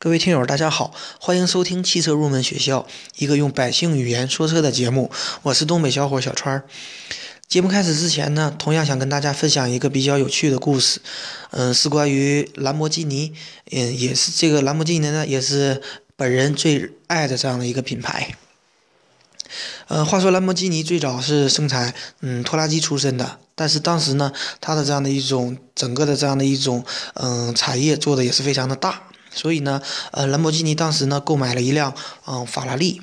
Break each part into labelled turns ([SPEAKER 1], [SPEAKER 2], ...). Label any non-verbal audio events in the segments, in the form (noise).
[SPEAKER 1] 各位听友，大家好，欢迎收听汽车入门学校，一个用百姓语言说车的节目。我是东北小伙小川儿。节目开始之前呢，同样想跟大家分享一个比较有趣的故事，嗯，是关于兰博基尼，嗯，也是这个兰博基尼呢，也是本人最爱的这样的一个品牌。呃，话说兰博基尼最早是生产嗯拖拉机出身的，但是当时呢，它的这样的一种整个的这样的一种嗯产业做的也是非常的大。所以呢，呃，兰博基尼当时呢购买了一辆嗯法拉利，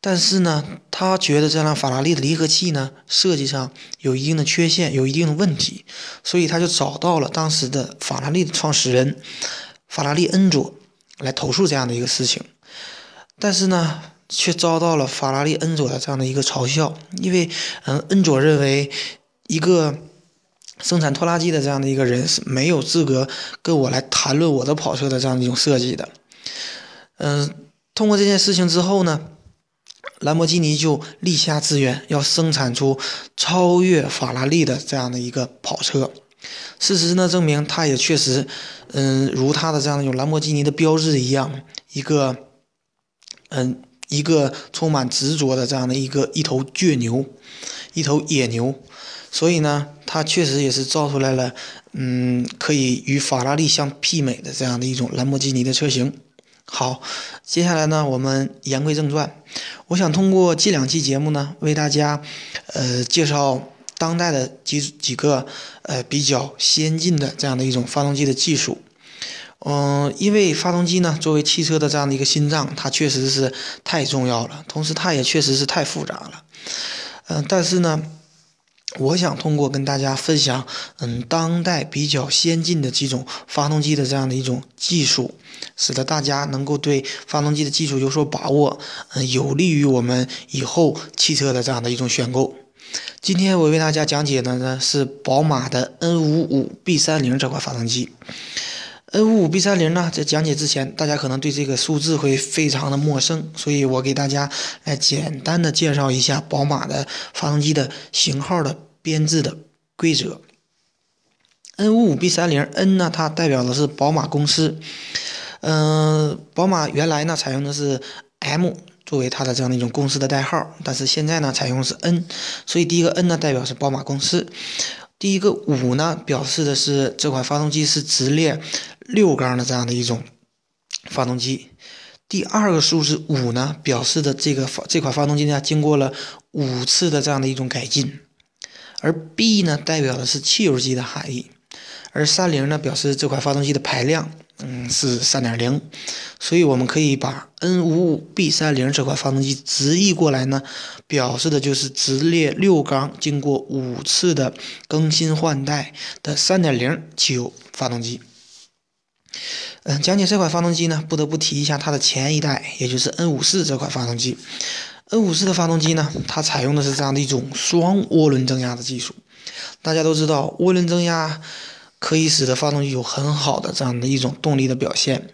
[SPEAKER 1] 但是呢，他觉得这辆法拉利的离合器呢设计上有一定的缺陷，有一定的问题，所以他就找到了当时的法拉利的创始人法拉利恩佐来投诉这样的一个事情，但是呢，却遭到了法拉利恩佐的这样的一个嘲笑，因为嗯，恩佐认为一个。生产拖拉机的这样的一个人是没有资格跟我来谈论我的跑车的这样一种设计的。嗯，通过这件事情之后呢，兰博基尼就立下志愿，要生产出超越法拉利的这样的一个跑车。事实呢证明，他也确实，嗯，如他的这样的一种兰博基尼的标志一样，一个，嗯，一个充满执着的这样的一个一头倔牛，一头野牛。所以呢，它确实也是造出来了，嗯，可以与法拉利相媲美的这样的一种兰博基尼的车型。好，接下来呢，我们言归正传，我想通过这两期节目呢，为大家，呃，介绍当代的几几个呃比较先进的这样的一种发动机的技术。嗯，因为发动机呢，作为汽车的这样的一个心脏，它确实是太重要了，同时它也确实是太复杂了。嗯，但是呢。我想通过跟大家分享，嗯，当代比较先进的几种发动机的这样的一种技术，使得大家能够对发动机的技术有所把握，嗯，有利于我们以后汽车的这样的一种选购。今天我为大家讲解的呢是宝马的 N55B30 这款发动机。N55B30 呢，在讲解之前，大家可能对这个数字会非常的陌生，所以我给大家来简单的介绍一下宝马的发动机的型号的编制的规则。N55B30N 呢，它代表的是宝马公司，嗯，宝马原来呢采用的是 M 作为它的这样的一种公司的代号，但是现在呢采用是 N，所以第一个 N 呢代表是宝马公司。第一个五呢，表示的是这款发动机是直列六缸的这样的一种发动机。第二个数字五呢，表示的这个发这款发动机呢，经过了五次的这样的一种改进。而 B 呢，代表的是汽油机的含义。而三零呢，表示这款发动机的排量。嗯，是三点零，所以我们可以把 N 五五 B 三零这款发动机直译过来呢，表示的就是直列六缸经过五次的更新换代的三点零汽油发动机。嗯，讲解这款发动机呢，不得不提一下它的前一代，也就是 N 五四这款发动机。N 五四的发动机呢，它采用的是这样的一种双涡轮增压的技术。大家都知道，涡轮增压。可以使得发动机有很好的这样的一种动力的表现，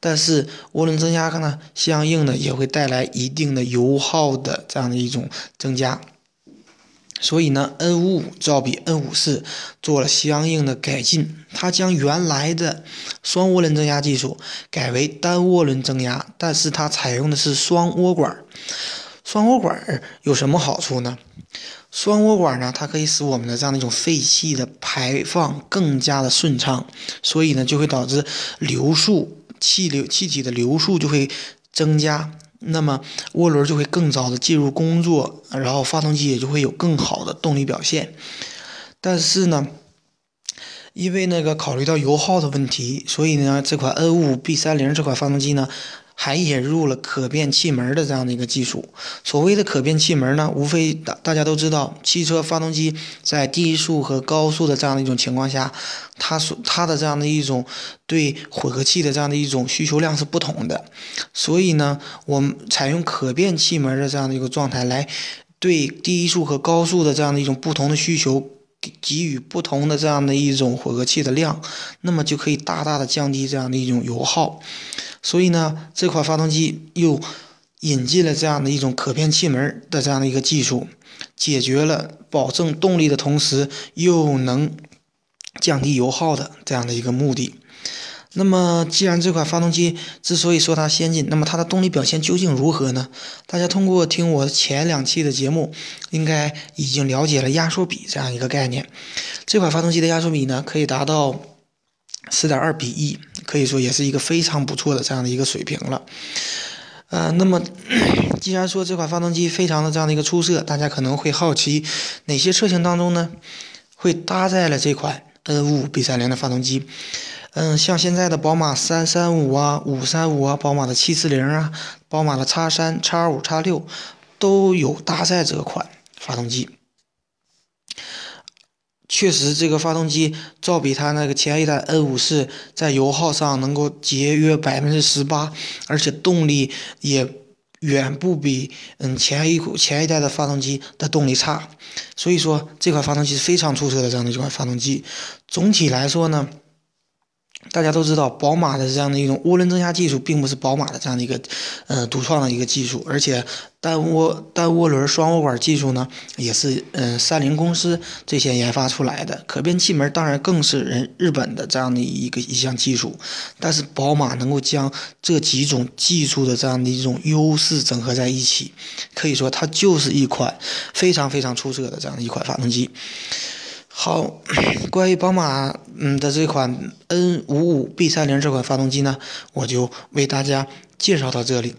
[SPEAKER 1] 但是涡轮增压呢，相应的也会带来一定的油耗的这样的一种增加。所以呢，N 五五照比 N 五四做了相应的改进，它将原来的双涡轮增压技术改为单涡轮增压，但是它采用的是双涡管。双涡管有什么好处呢？双涡管呢，它可以使我们的这样的一种废气的排放更加的顺畅，所以呢，就会导致流速气流气体的流速就会增加，那么涡轮就会更早的进入工作，然后发动机也就会有更好的动力表现。但是呢，因为那个考虑到油耗的问题，所以呢，这款 N5B30 这款发动机呢。还引入了可变气门的这样的一个技术。所谓的可变气门呢，无非大大家都知道，汽车发动机在低速和高速的这样的一种情况下，它所它的这样的一种对混合气的这样的一种需求量是不同的。所以呢，我们采用可变气门的这样的一个状态，来对低速和高速的这样的一种不同的需求给给予不同的这样的一种混合气的量，那么就可以大大的降低这样的一种油耗。所以呢，这款发动机又引进了这样的一种可变气门的这样的一个技术，解决了保证动力的同时又能降低油耗的这样的一个目的。那么，既然这款发动机之所以说它先进，那么它的动力表现究竟如何呢？大家通过听我前两期的节目，应该已经了解了压缩比这样一个概念。这款发动机的压缩比呢，可以达到四点二比一，可以说也是一个非常不错的这样的一个水平了。呃，那么 (coughs) 既然说这款发动机非常的这样的一个出色，大家可能会好奇哪些车型当中呢会搭载了这款 N55 B30 的发动机？嗯，像现在的宝马三三五啊、五三五啊、宝马的七四零啊、宝马的叉三、叉五、叉六都有搭载这款发动机。确实，这个发动机照比它那个前一代 N 五四在油耗上能够节约百分之十八，而且动力也远不比嗯前一前一代的发动机的动力差。所以说，这款发动机是非常出色的这样的一款发动机。总体来说呢。大家都知道，宝马的这样的一种涡轮增压技术，并不是宝马的这样的一个，呃，独创的一个技术，而且单涡单涡轮双涡管技术呢，也是嗯三菱公司最先研发出来的。可变气门当然更是人日本的这样的一个一项技术，但是宝马能够将这几种技术的这样的一种优势整合在一起，可以说它就是一款非常非常出色的这样的一款发动机。好，(coughs) 关于宝马嗯的这款 N 五五 B 三零这款发动机呢，我就为大家介绍到这里。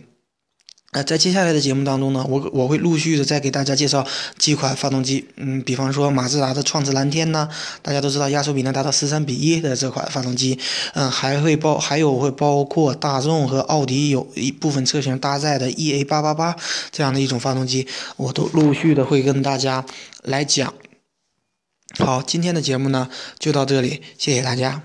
[SPEAKER 1] 呃，在接下来的节目当中呢，我我会陆续的再给大家介绍几款发动机。嗯，比方说马自达的创智蓝天呐，大家都知道压缩比能达到十三比一的这款发动机。嗯，还会包还有会包括大众和奥迪有一部分车型搭载的 EA 八八八这样的一种发动机，我都陆续的会跟大家来讲。好，今天的节目呢就到这里，谢谢大家。